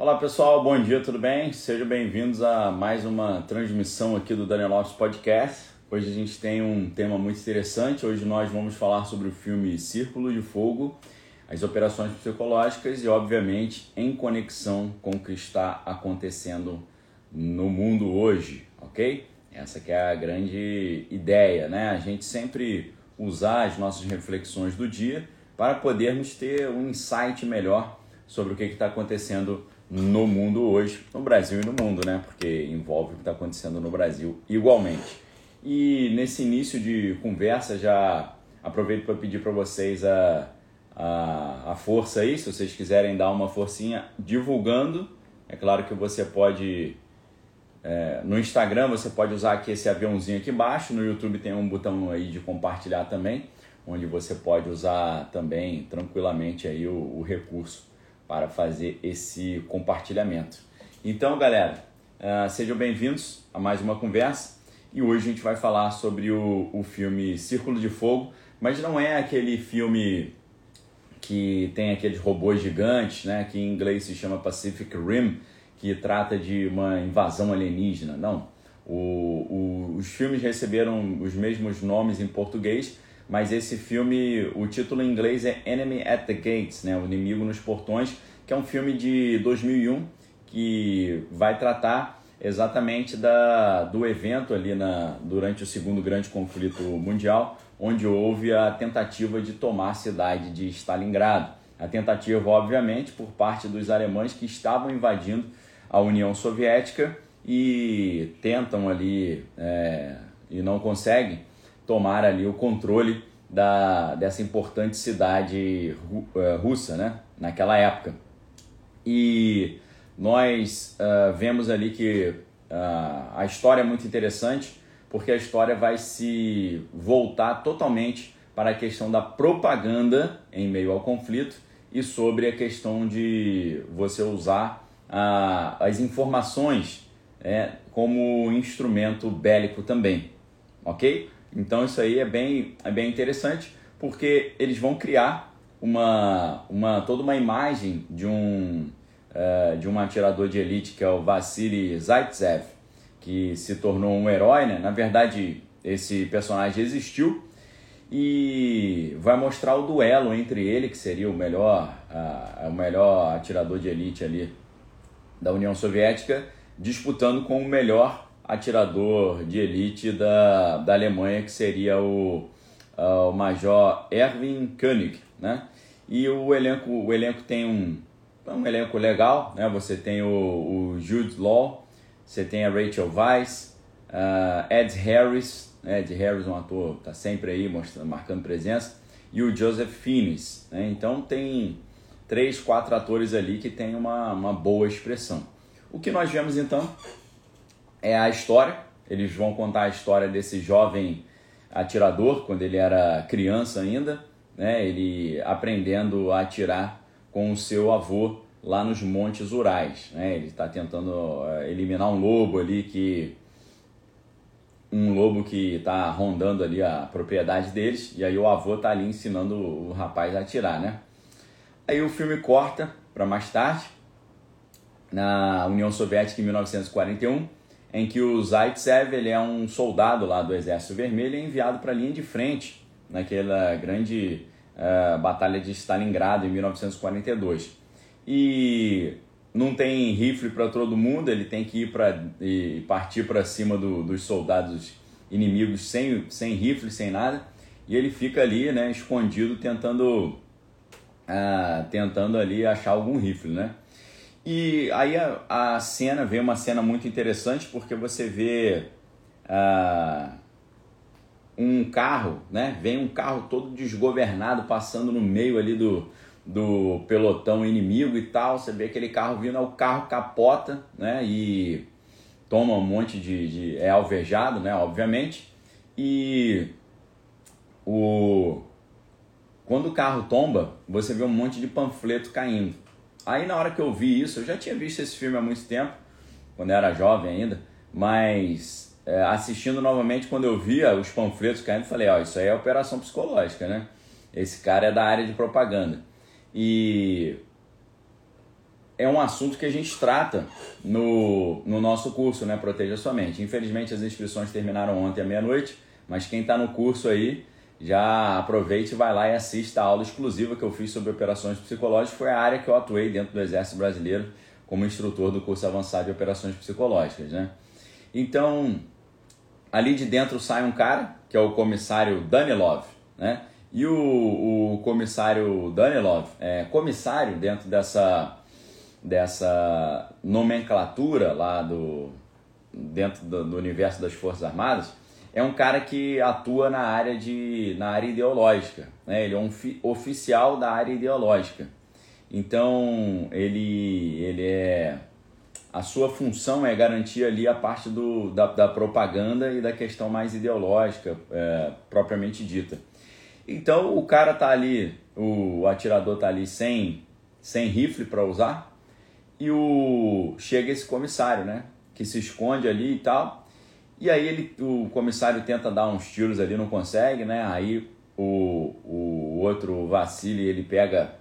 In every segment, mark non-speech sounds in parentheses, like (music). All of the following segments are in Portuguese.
Olá pessoal, bom dia, tudo bem? Sejam bem-vindos a mais uma transmissão aqui do Daniel Lopes Podcast. Hoje a gente tem um tema muito interessante. Hoje nós vamos falar sobre o filme Círculo de Fogo, as operações psicológicas e, obviamente, em conexão com o que está acontecendo no mundo hoje, ok? Essa que é a grande ideia, né? A gente sempre usar as nossas reflexões do dia para podermos ter um insight melhor sobre o que está acontecendo no mundo hoje, no Brasil e no mundo, né? Porque envolve o que está acontecendo no Brasil igualmente. E nesse início de conversa, já aproveito para pedir para vocês a, a, a força aí, se vocês quiserem dar uma forcinha divulgando. É claro que você pode. É, no Instagram você pode usar aqui esse aviãozinho aqui embaixo, no YouTube tem um botão aí de compartilhar também, onde você pode usar também tranquilamente aí o, o recurso para fazer esse compartilhamento. Então, galera, uh, sejam bem-vindos a mais uma conversa e hoje a gente vai falar sobre o, o filme Círculo de Fogo, mas não é aquele filme que tem aqueles robôs gigantes, né, que em inglês se chama Pacific Rim, que trata de uma invasão alienígena. Não. O, o, os filmes receberam os mesmos nomes em português, mas esse filme, o título em inglês é Enemy at the Gates, né? O Inimigo nos Portões, que é um filme de 2001 que vai tratar exatamente da, do evento ali na, durante o segundo grande conflito mundial, onde houve a tentativa de tomar a cidade de Stalingrado. A tentativa, obviamente, por parte dos alemães que estavam invadindo a União Soviética e tentam ali é, e não conseguem tomar ali o controle da, dessa importante cidade é, russa, né? Naquela época. E nós uh, vemos ali que uh, a história é muito interessante, porque a história vai se voltar totalmente para a questão da propaganda em meio ao conflito e sobre a questão de você usar as informações é, como instrumento bélico também, ok? Então isso aí é bem, é bem interessante porque eles vão criar uma, uma toda uma imagem de um uh, de um atirador de elite que é o Vassili Zaitsev, que se tornou um herói, né? Na verdade, esse personagem existiu e vai mostrar o duelo entre ele, que seria o melhor, uh, o melhor atirador de elite ali da União Soviética, disputando com o melhor atirador de elite da, da Alemanha, que seria o, uh, o Major Erwin König, né? E o elenco, o elenco tem um, um elenco legal, né? Você tem o, o Jude Law, você tem a Rachel Weisz, uh, Ed Harris, né? Ed Harris é um ator, tá sempre aí mostrando, marcando presença, e o Joseph Fiennes, né? Então tem três, quatro atores ali que tem uma, uma boa expressão. O que nós vemos então é a história. Eles vão contar a história desse jovem atirador quando ele era criança ainda, né? Ele aprendendo a atirar com o seu avô lá nos Montes Urais, né? Ele está tentando eh, eliminar um lobo ali que um lobo que está rondando ali a propriedade deles e aí o avô está ali ensinando o rapaz a atirar, né? Aí o filme corta para mais tarde na União Soviética em 1941 em que o Zaitsev ele é um soldado lá do Exército Vermelho e é enviado para a linha de frente naquela grande uh, Batalha de Stalingrado em 1942. E não tem rifle para todo mundo, ele tem que ir para e partir para cima do, dos soldados inimigos sem, sem rifle, sem nada, e ele fica ali, né, escondido tentando uh, tentando ali achar algum rifle, né? E aí a, a cena vê uma cena muito interessante porque você vê uh, um carro, né? Vem um carro todo desgovernado passando no meio ali do, do pelotão inimigo e tal. Você vê aquele carro vindo, o carro capota, né? E toma um monte de, de é alvejado, né? Obviamente. E o quando o carro tomba, você vê um monte de panfleto caindo. Aí na hora que eu vi isso, eu já tinha visto esse filme há muito tempo, quando eu era jovem ainda, mas é, assistindo novamente, quando eu via os panfletos caindo, falei, ó, isso aí é operação psicológica, né? Esse cara é da área de propaganda. E é um assunto que a gente trata no, no nosso curso, né? Proteja Sua Mente. Infelizmente as inscrições terminaram ontem à meia-noite, mas quem está no curso aí, já aproveite e vai lá e assista a aula exclusiva que eu fiz sobre operações psicológicas. Foi a área que eu atuei dentro do Exército Brasileiro como instrutor do curso avançado de operações psicológicas, né? Então, ali de dentro sai um cara, que é o comissário Danilov, né? E o, o comissário Danilov é comissário dentro dessa, dessa nomenclatura lá do, dentro do, do, universo das Forças Armadas, é um cara que atua na área, de, na área ideológica. Né? Ele é um oficial da área ideológica. Então, ele, ele é. A sua função é garantir ali a parte do, da, da propaganda e da questão mais ideológica, é, propriamente dita. Então, o cara tá ali, o, atirador tá ali sem, sem rifle para usar, e o chega esse comissário, né? Que se esconde ali e tal. E aí ele, o comissário tenta dar uns tiros ali, não consegue, né? Aí o, o outro vacile, ele pega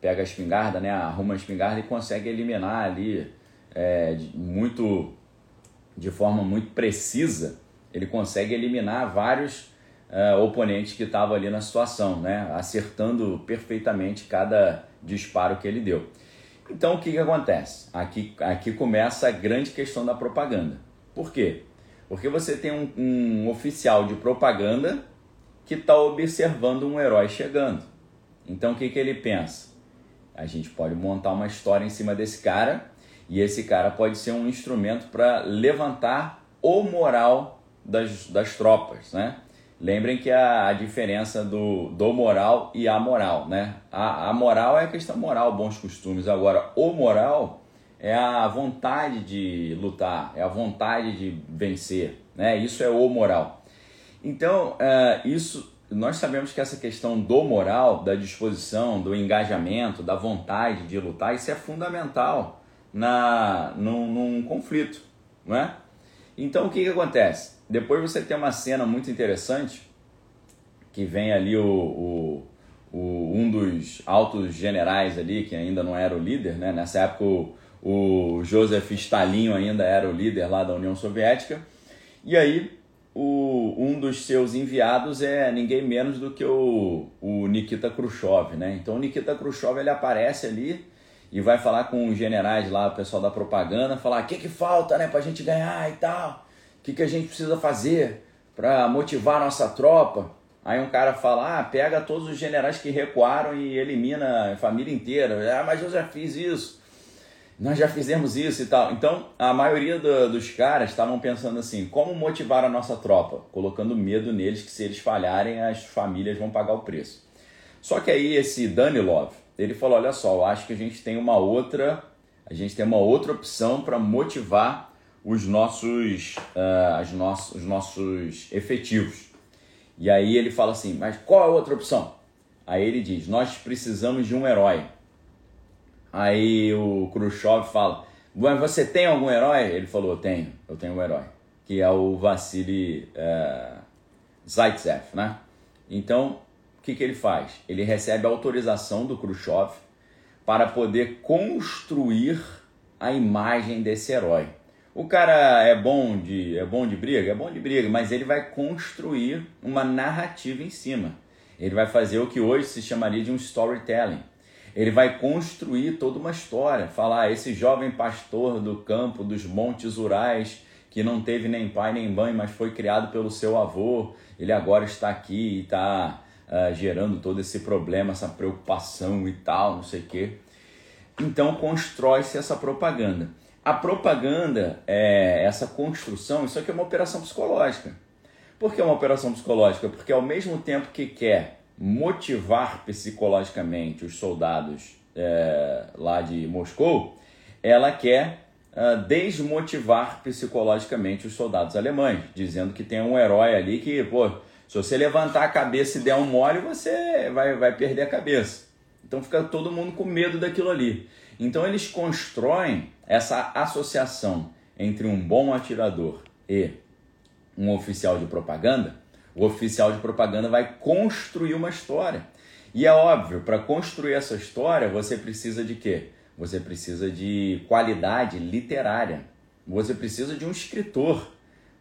pega a espingarda, né? Arruma a espingarda e consegue eliminar ali é, muito de forma muito precisa. Ele consegue eliminar vários uh, oponentes que estavam ali na situação, né? Acertando perfeitamente cada disparo que ele deu. Então o que, que acontece? Aqui, aqui começa a grande questão da propaganda. Por quê? Porque você tem um, um oficial de propaganda que está observando um herói chegando. Então o que, que ele pensa? A gente pode montar uma história em cima desse cara e esse cara pode ser um instrumento para levantar o moral das, das tropas, né? Lembrem que a, a diferença do, do moral e a moral, né? A, a moral é a questão moral, bons costumes. Agora, o moral é a vontade de lutar, é a vontade de vencer, né? Isso é o moral. Então, uh, isso nós sabemos que essa questão do moral, da disposição, do engajamento, da vontade de lutar, isso é fundamental na, num, num conflito, não é? Então o que, que acontece? Depois você tem uma cena muito interessante que vem ali o, o, o, um dos altos generais ali, que ainda não era o líder, né? nessa época o, o Joseph Stalin ainda era o líder lá da União Soviética, e aí o, um dos seus enviados é ninguém menos do que o, o Nikita Khrushchev, né? Então o Nikita Khrushchev ele aparece ali e vai falar com os generais lá, o pessoal da propaganda, falar o que, que falta né, para a gente ganhar e tal, o que, que a gente precisa fazer para motivar nossa tropa. Aí um cara fala, ah, pega todos os generais que recuaram e elimina a família inteira. Ah, mas eu já fiz isso nós já fizemos isso e tal. Então, a maioria do, dos caras estavam pensando assim: como motivar a nossa tropa? Colocando medo neles que se eles falharem, as famílias vão pagar o preço. Só que aí esse Danilov, ele falou: olha só, eu acho que a gente tem uma outra, a gente tem uma outra opção para motivar os nossos, uh, as nossos, os nossos efetivos. E aí ele fala assim: mas qual é a outra opção? Aí ele diz: nós precisamos de um herói. Aí o Khrushchev fala: você tem algum herói? Ele falou: tenho, eu tenho um herói, que é o Vassili é, Zaitsev, né? Então, o que, que ele faz? Ele recebe autorização do Khrushchev para poder construir a imagem desse herói. O cara é bom de é bom de briga, é bom de briga, mas ele vai construir uma narrativa em cima. Ele vai fazer o que hoje se chamaria de um storytelling. Ele vai construir toda uma história, falar ah, esse jovem pastor do campo dos montes Urais que não teve nem pai nem mãe, mas foi criado pelo seu avô, ele agora está aqui e está uh, gerando todo esse problema, essa preocupação e tal, não sei o quê. Então constrói-se essa propaganda. A propaganda, é essa construção, isso aqui é uma operação psicológica. Por que é uma operação psicológica? Porque ao mesmo tempo que quer motivar psicologicamente os soldados é, lá de Moscou, ela quer uh, desmotivar psicologicamente os soldados alemães, dizendo que tem um herói ali que, pô, se você levantar a cabeça e der um mole, você vai, vai perder a cabeça. Então fica todo mundo com medo daquilo ali. Então eles constroem essa associação entre um bom atirador e um oficial de propaganda o oficial de propaganda vai construir uma história. E é óbvio, para construir essa história, você precisa de quê? você precisa de qualidade literária, você precisa de um escritor,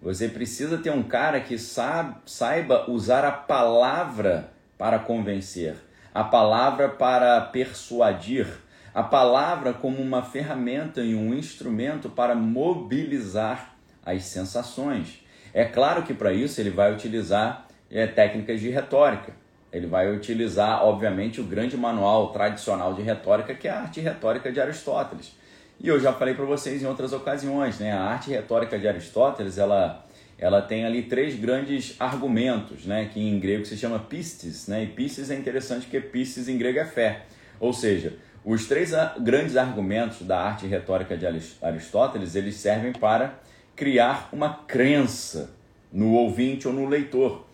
você precisa ter um cara que saiba usar a palavra para convencer, a palavra para persuadir, a palavra como uma ferramenta e um instrumento para mobilizar as sensações. É claro que para isso ele vai utilizar é, técnicas de retórica. Ele vai utilizar, obviamente, o grande manual tradicional de retórica, que é a arte retórica de Aristóteles. E eu já falei para vocês em outras ocasiões, né? A arte retórica de Aristóteles, ela, ela tem ali três grandes argumentos, né? Que em grego se chama pistes, né? E pistes é interessante porque pistes em grego é fé. Ou seja, os três grandes argumentos da arte retórica de Aristóteles, eles servem para criar uma crença no ouvinte ou no leitor.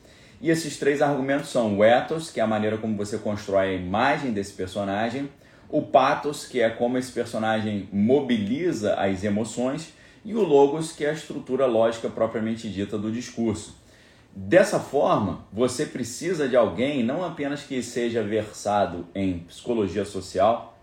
E esses três argumentos são o ethos, que é a maneira como você constrói a imagem desse personagem, o pathos, que é como esse personagem mobiliza as emoções, e o logos, que é a estrutura lógica propriamente dita do discurso. Dessa forma, você precisa de alguém não apenas que seja versado em psicologia social,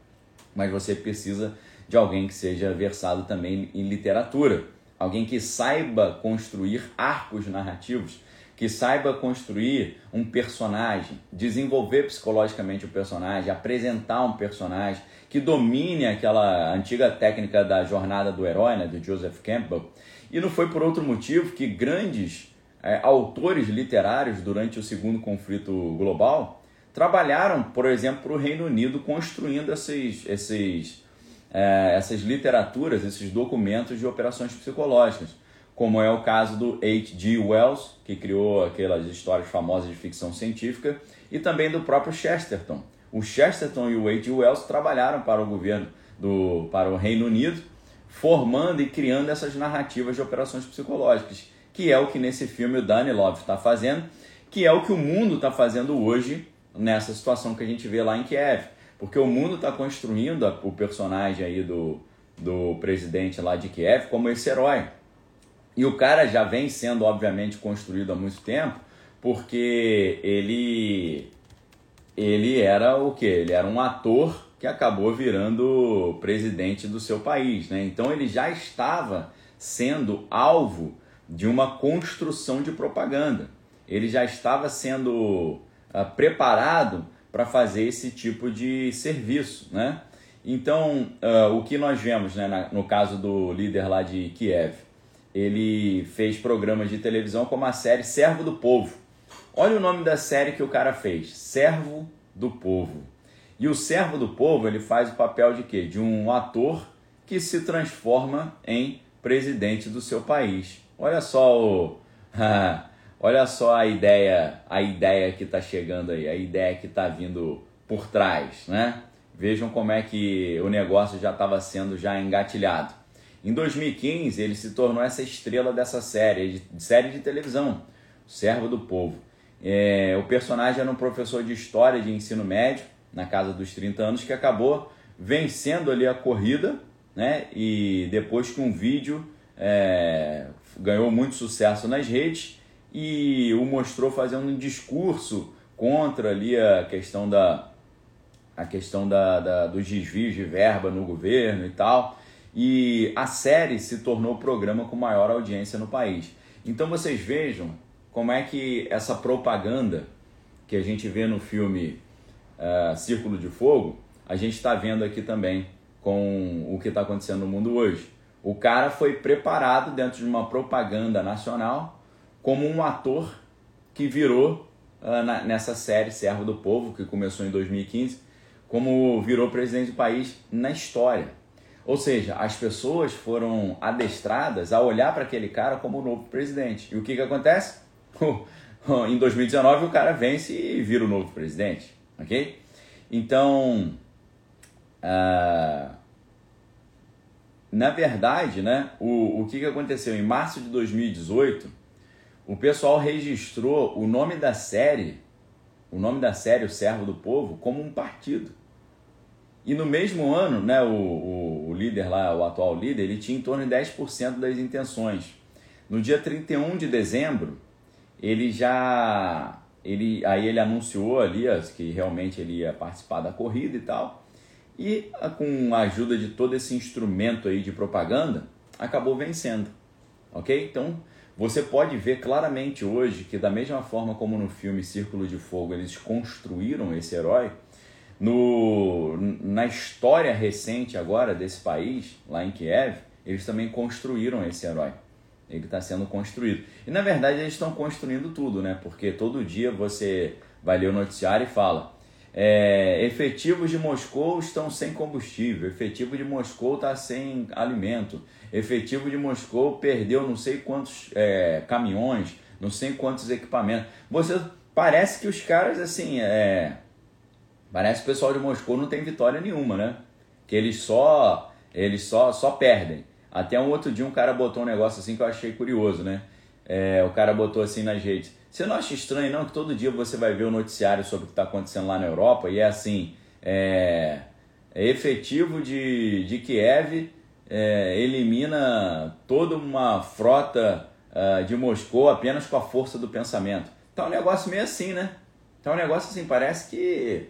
mas você precisa de alguém que seja versado também em literatura, alguém que saiba construir arcos narrativos, que saiba construir um personagem, desenvolver psicologicamente o personagem, apresentar um personagem, que domine aquela antiga técnica da jornada do herói, né, do Joseph Campbell. E não foi por outro motivo que grandes é, autores literários durante o segundo conflito global trabalharam, por exemplo, para o Reino Unido construindo esses, esses, é, essas literaturas, esses documentos de operações psicológicas, como é o caso do H.G. Wells, que criou aquelas histórias famosas de ficção científica, e também do próprio Chesterton. O Chesterton e o H.G. Wells trabalharam para o governo do para o Reino Unido, formando e criando essas narrativas de operações psicológicas, que é o que nesse filme o Danilov está fazendo, que é o que o mundo está fazendo hoje nessa situação que a gente vê lá em Kiev. Porque o mundo está construindo o personagem aí do, do presidente lá de Kiev como esse herói. E o cara já vem sendo, obviamente, construído há muito tempo, porque ele ele era o que? Ele era um ator que acabou virando presidente do seu país, né? Então ele já estava sendo alvo de uma construção de propaganda. Ele já estava sendo uh, preparado para fazer esse tipo de serviço, né? Então, uh, o que nós vemos né, na, no caso do líder lá de Kiev, ele fez programas de televisão como a série Servo do Povo. Olha o nome da série que o cara fez, Servo do Povo. E o Servo do Povo, ele faz o papel de quê? De um ator que se transforma em presidente do seu país. Olha só o (laughs) Olha só a ideia, a ideia que está chegando aí, a ideia que está vindo por trás, né? Vejam como é que o negócio já estava sendo já engatilhado. Em 2015, ele se tornou essa estrela dessa série, de, série de televisão, Servo do Povo. É, o personagem era um professor de história de ensino médio, na casa dos 30 anos, que acabou vencendo ali a corrida, né? E depois que um vídeo é, ganhou muito sucesso nas redes, e o mostrou fazendo um discurso contra ali a questão da a questão da, da, dos desvios de verba no governo e tal. E a série se tornou o programa com maior audiência no país. Então vocês vejam como é que essa propaganda que a gente vê no filme uh, Círculo de Fogo, a gente está vendo aqui também com o que está acontecendo no mundo hoje. O cara foi preparado dentro de uma propaganda nacional como um ator que virou uh, na, nessa série Servo do Povo, que começou em 2015, como virou presidente do país na história. Ou seja, as pessoas foram adestradas a olhar para aquele cara como o novo presidente. E o que, que acontece? (laughs) em 2019 o cara vence e vira o novo presidente, ok? Então, uh, na verdade, né, o, o que, que aconteceu? Em março de 2018, o pessoal registrou o nome da série, o nome da série O Servo do Povo, como um partido. E no mesmo ano, né, o, o, o líder lá, o atual líder, ele tinha em torno de 10% das intenções. No dia 31 de dezembro, ele já. Ele, aí ele anunciou ali que realmente ele ia participar da corrida e tal. e com a ajuda de todo esse instrumento aí de propaganda, acabou vencendo. Ok? Então você pode ver claramente hoje que, da mesma forma como no filme Círculo de Fogo eles construíram esse herói, no, na história recente agora desse país, lá em Kiev, eles também construíram esse herói. Ele está sendo construído. E na verdade eles estão construindo tudo, né? Porque todo dia você vai ler o noticiário e fala: é, efetivos de Moscou estão sem combustível, efetivo de Moscou está sem alimento, efetivo de Moscou perdeu não sei quantos é, caminhões, não sei quantos equipamentos. Você parece que os caras assim, é, parece que o pessoal de Moscou não tem vitória nenhuma, né? Que eles só eles só só perdem. Até um outro dia um cara botou um negócio assim que eu achei curioso, né? É, o cara botou assim nas redes. Você não acha estranho não que todo dia você vai ver o noticiário sobre o que está acontecendo lá na Europa e é assim, é, é efetivo de, de Kiev é, elimina toda uma frota uh, de Moscou apenas com a força do pensamento. Tá um negócio meio assim, né? Tá um negócio assim, parece que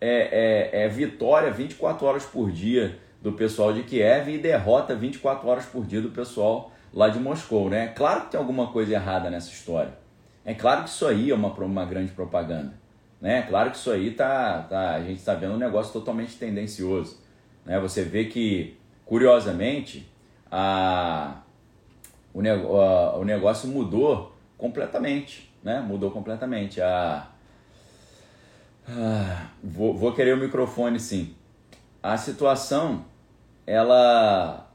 é, é, é vitória 24 horas por dia do pessoal de Kiev e derrota 24 horas por dia do pessoal lá de Moscou, né? Claro que tem alguma coisa errada nessa história. É claro que isso aí é uma, uma grande propaganda. Né? Claro que isso aí tá, tá a gente está vendo um negócio totalmente tendencioso. Né? Você vê que, curiosamente, a, o, a, o negócio mudou completamente. Né? Mudou completamente. A, a, vou, vou querer o microfone sim. A situação ela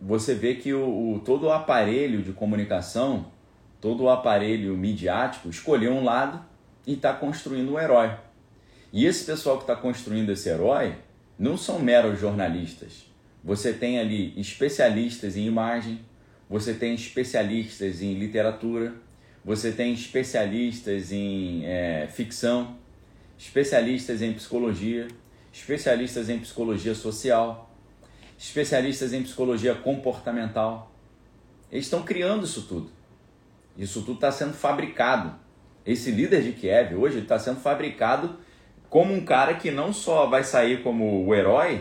você vê que o, o, todo o aparelho de comunicação, todo o aparelho midiático escolheu um lado e está construindo um herói. E esse pessoal que está construindo esse herói não são meros jornalistas. Você tem ali especialistas em imagem, você tem especialistas em literatura, você tem especialistas em é, ficção, especialistas em psicologia, especialistas em psicologia social especialistas em psicologia comportamental. Eles estão criando isso tudo. Isso tudo está sendo fabricado. Esse líder de Kiev hoje está sendo fabricado como um cara que não só vai sair como o herói,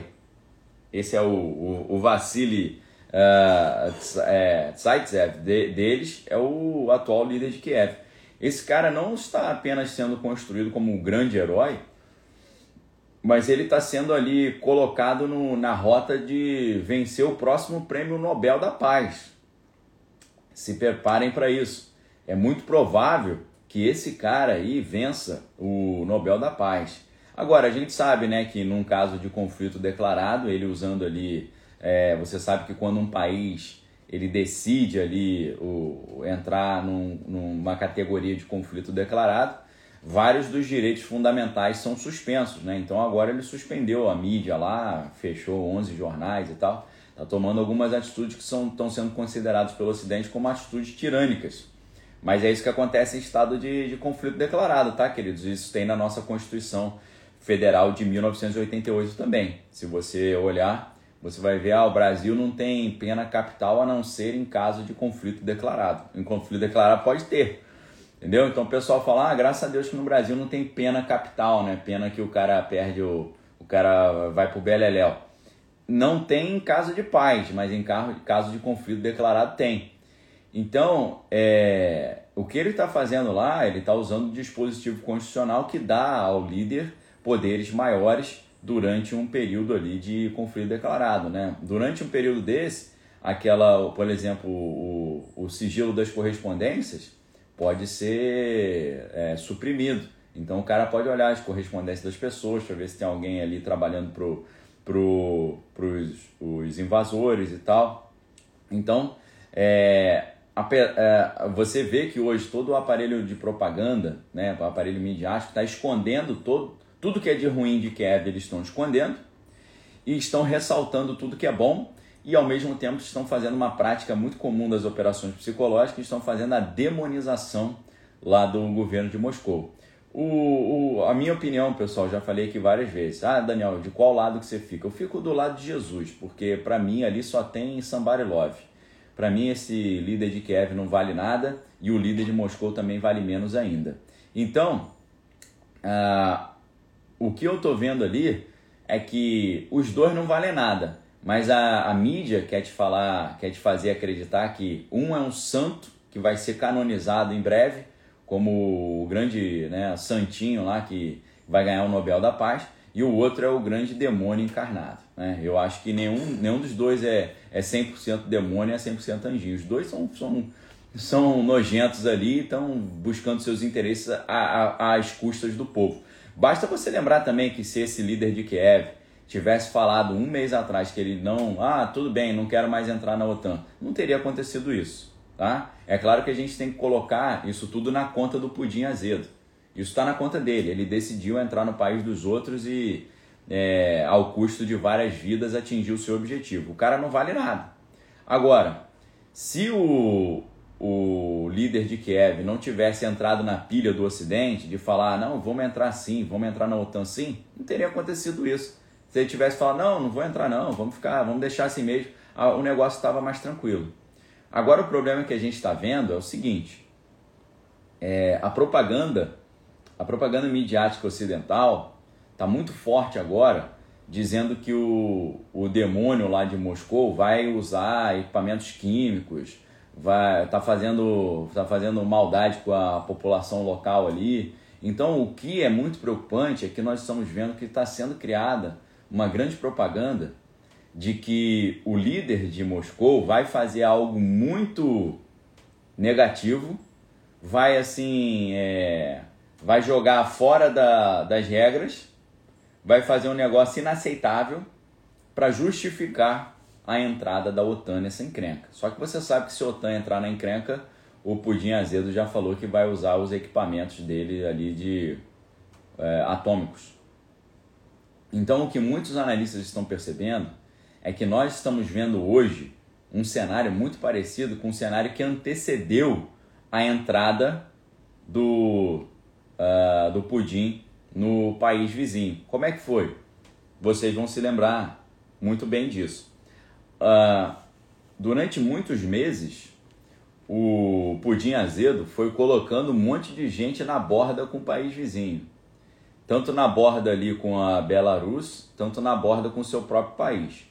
esse é o, o, o Vassili uh, Zaitsev de, deles, é o atual líder de Kiev. Esse cara não está apenas sendo construído como um grande herói, mas ele está sendo ali colocado no, na rota de vencer o próximo prêmio Nobel da Paz. Se preparem para isso. É muito provável que esse cara aí vença o Nobel da Paz. Agora, a gente sabe né, que num caso de conflito declarado, ele usando ali. É, você sabe que quando um país ele decide ali o, entrar num, numa categoria de conflito declarado, vários dos direitos fundamentais são suspensos, né? Então agora ele suspendeu a mídia lá, fechou 11 jornais e tal, está tomando algumas atitudes que são, estão sendo consideradas pelo Ocidente como atitudes tirânicas. Mas é isso que acontece em estado de, de conflito declarado, tá, queridos? Isso tem na nossa Constituição Federal de 1988 também. Se você olhar, você vai ver, ah, o Brasil não tem pena capital a não ser em caso de conflito declarado. Em conflito declarado pode ter, Entendeu? Então o pessoal fala, ah, graças a Deus que no Brasil não tem pena capital, né? Pena que o cara perde o. o cara vai pro Beleléu. Não tem em caso de paz, mas em caso de conflito declarado tem. Então, é, o que ele está fazendo lá, ele está usando o dispositivo constitucional que dá ao líder poderes maiores durante um período ali de conflito declarado, né? Durante um período desse, aquela, por exemplo, o, o sigilo das correspondências, pode ser é, suprimido. Então o cara pode olhar as correspondências das pessoas para ver se tem alguém ali trabalhando pro, pro, pros os invasores e tal. Então é, a, é, você vê que hoje todo o aparelho de propaganda, né, o aparelho midiático, está escondendo todo, tudo que é de ruim de Kiev, eles estão escondendo e estão ressaltando tudo que é bom e ao mesmo tempo estão fazendo uma prática muito comum das operações psicológicas, estão fazendo a demonização lá do governo de Moscou. O, o, a minha opinião, pessoal, já falei aqui várias vezes. Ah, Daniel, de qual lado que você fica? Eu fico do lado de Jesus, porque para mim ali só tem somebody love. Para mim esse líder de Kiev não vale nada e o líder de Moscou também vale menos ainda. Então, ah, o que eu estou vendo ali é que os dois não valem nada, mas a, a mídia quer te falar, quer te fazer acreditar que um é um santo que vai ser canonizado em breve, como o grande né, santinho lá que vai ganhar o Nobel da Paz, e o outro é o grande demônio encarnado. Né? Eu acho que nenhum, nenhum dos dois é, é 100% demônio e é 100% anjinho. Os dois são, são, são nojentos ali estão buscando seus interesses às custas do povo. Basta você lembrar também que se esse líder de Kiev tivesse falado um mês atrás que ele não, ah, tudo bem, não quero mais entrar na OTAN, não teria acontecido isso, tá? É claro que a gente tem que colocar isso tudo na conta do pudim azedo. Isso está na conta dele. Ele decidiu entrar no país dos outros e, é, ao custo de várias vidas, atingir o seu objetivo. O cara não vale nada. Agora, se o, o líder de Kiev não tivesse entrado na pilha do Ocidente de falar, não, vamos entrar sim, vamos entrar na OTAN sim, não teria acontecido isso. Se ele tivesse falado, não, não vou entrar não, vamos ficar, vamos deixar assim mesmo, o negócio estava mais tranquilo. Agora o problema que a gente está vendo é o seguinte, é, a propaganda, a propaganda midiática ocidental está muito forte agora, dizendo que o, o demônio lá de Moscou vai usar equipamentos químicos, vai tá fazendo tá fazendo maldade com a população local ali. Então, o que é muito preocupante é que nós estamos vendo que está sendo criada uma grande propaganda de que o líder de Moscou vai fazer algo muito negativo, vai assim, é, vai jogar fora da, das regras, vai fazer um negócio inaceitável para justificar a entrada da OTAN nessa encrenca. Só que você sabe que se a OTAN entrar na encrenca, o Pudim Azedo já falou que vai usar os equipamentos dele ali de é, atômicos. Então o que muitos analistas estão percebendo é que nós estamos vendo hoje um cenário muito parecido com o cenário que antecedeu a entrada do, uh, do Pudim no país vizinho. Como é que foi? Vocês vão se lembrar muito bem disso uh, durante muitos meses, o Pudim Azedo foi colocando um monte de gente na borda com o país vizinho. Tanto na borda ali com a Belarus, tanto na borda com o seu próprio país.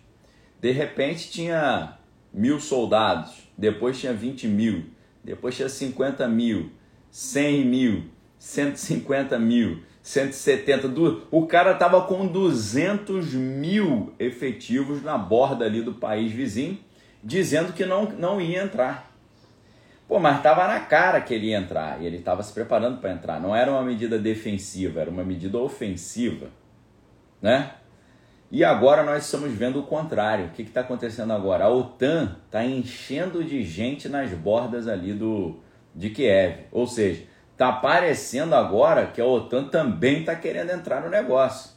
De repente tinha mil soldados, depois tinha 20 mil, depois tinha 50 mil, 100 mil, 150 mil, 170. O cara tava com 200 mil efetivos na borda ali do país vizinho, dizendo que não, não ia entrar. Pô, mas tava na cara que ele ia entrar e ele estava se preparando para entrar. Não era uma medida defensiva, era uma medida ofensiva, né? E agora nós estamos vendo o contrário. O que está acontecendo agora? A OTAN está enchendo de gente nas bordas ali do de Kiev, ou seja, Tá parecendo agora que a OTAN também está querendo entrar no negócio.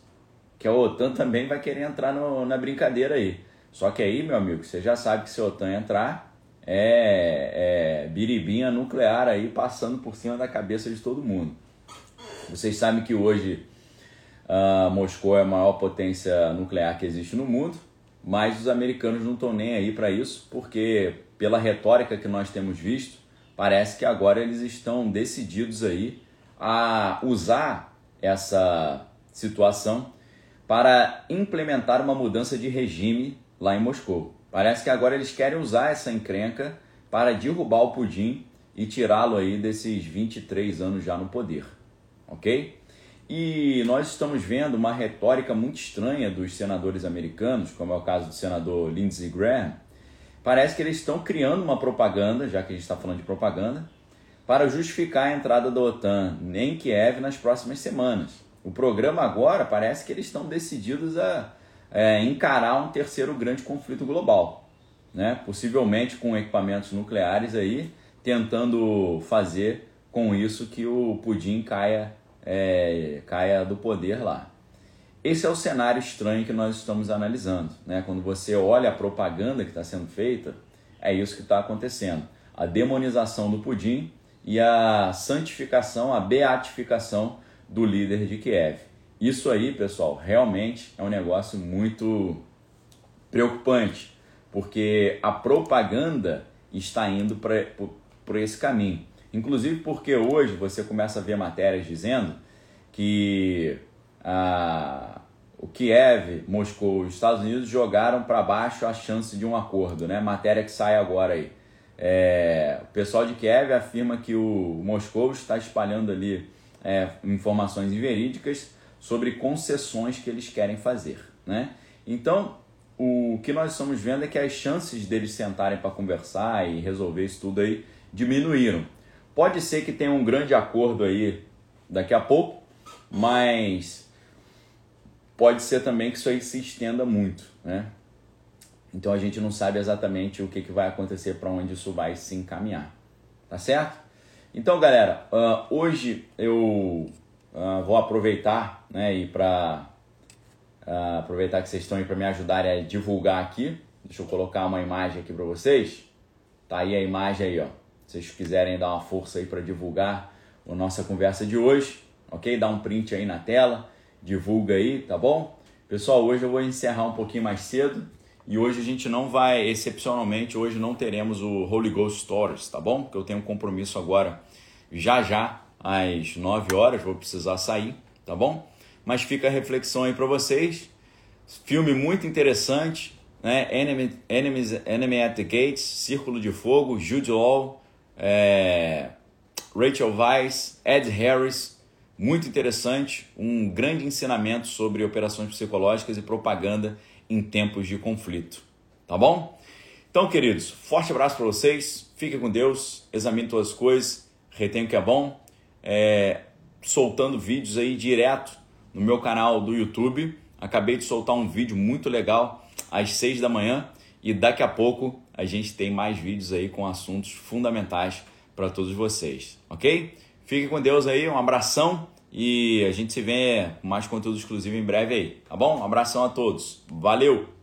Que a OTAN também vai querer entrar no, na brincadeira aí. Só que aí, meu amigo, você já sabe que se a OTAN entrar, é, é biribinha nuclear aí passando por cima da cabeça de todo mundo. Vocês sabem que hoje uh, Moscou é a maior potência nuclear que existe no mundo, mas os americanos não estão nem aí para isso, porque pela retórica que nós temos visto, parece que agora eles estão decididos aí a usar essa situação para implementar uma mudança de regime lá em Moscou. Parece que agora eles querem usar essa encrenca para derrubar o Pudim e tirá-lo aí desses 23 anos já no poder, ok? E nós estamos vendo uma retórica muito estranha dos senadores americanos, como é o caso do senador Lindsey Graham, parece que eles estão criando uma propaganda, já que a gente está falando de propaganda, para justificar a entrada da OTAN em Kiev nas próximas semanas. O programa agora parece que eles estão decididos a é, encarar um terceiro grande conflito global, né? possivelmente com equipamentos nucleares aí, tentando fazer com isso que o Pudim caia, é, caia do poder lá. Esse é o cenário estranho que nós estamos analisando. Né? Quando você olha a propaganda que está sendo feita, é isso que está acontecendo. A demonização do pudim e a santificação, a beatificação do líder de Kiev. Isso aí, pessoal, realmente é um negócio muito preocupante, porque a propaganda está indo por esse caminho. Inclusive porque hoje você começa a ver matérias dizendo que a o Kiev, Moscou e os Estados Unidos jogaram para baixo a chance de um acordo, né? Matéria que sai agora aí. É, o pessoal de Kiev afirma que o Moscou está espalhando ali é, informações inverídicas sobre concessões que eles querem fazer, né? Então, o que nós estamos vendo é que as chances deles sentarem para conversar e resolver isso tudo aí diminuíram. Pode ser que tenha um grande acordo aí daqui a pouco, mas pode ser também que isso aí se estenda muito, né? Então a gente não sabe exatamente o que, que vai acontecer, para onde isso vai se encaminhar, tá certo? Então, galera, uh, hoje eu uh, vou aproveitar, né, e para uh, aproveitar que vocês estão aí para me ajudarem a divulgar aqui. Deixa eu colocar uma imagem aqui para vocês. Tá aí a imagem aí, ó. Se vocês quiserem dar uma força aí para divulgar a nossa conversa de hoje, ok? Dá um print aí na tela, divulga aí, tá bom? Pessoal, hoje eu vou encerrar um pouquinho mais cedo e hoje a gente não vai, excepcionalmente, hoje não teremos o Holy Ghost Stories, tá bom? Porque eu tenho um compromisso agora já já às 9 horas, vou precisar sair, tá bom? Mas fica a reflexão aí para vocês. Filme muito interessante, né? Enemy, Enemies, Enemy at the Gates, Círculo de Fogo, Jude Law, é, Rachel Weisz, Ed Harris, muito interessante, um grande ensinamento sobre operações psicológicas e propaganda em tempos de conflito. Tá bom? Então, queridos, forte abraço para vocês, fique com Deus, examine todas as coisas, retenha o que é bom, é, soltando vídeos aí direto no meu canal do YouTube. Acabei de soltar um vídeo muito legal às 6 da manhã e daqui a pouco a gente tem mais vídeos aí com assuntos fundamentais para todos vocês, ok? Fique com Deus aí, um abração e a gente se vê com mais conteúdo exclusivo em breve aí, tá bom? Um abração a todos, valeu!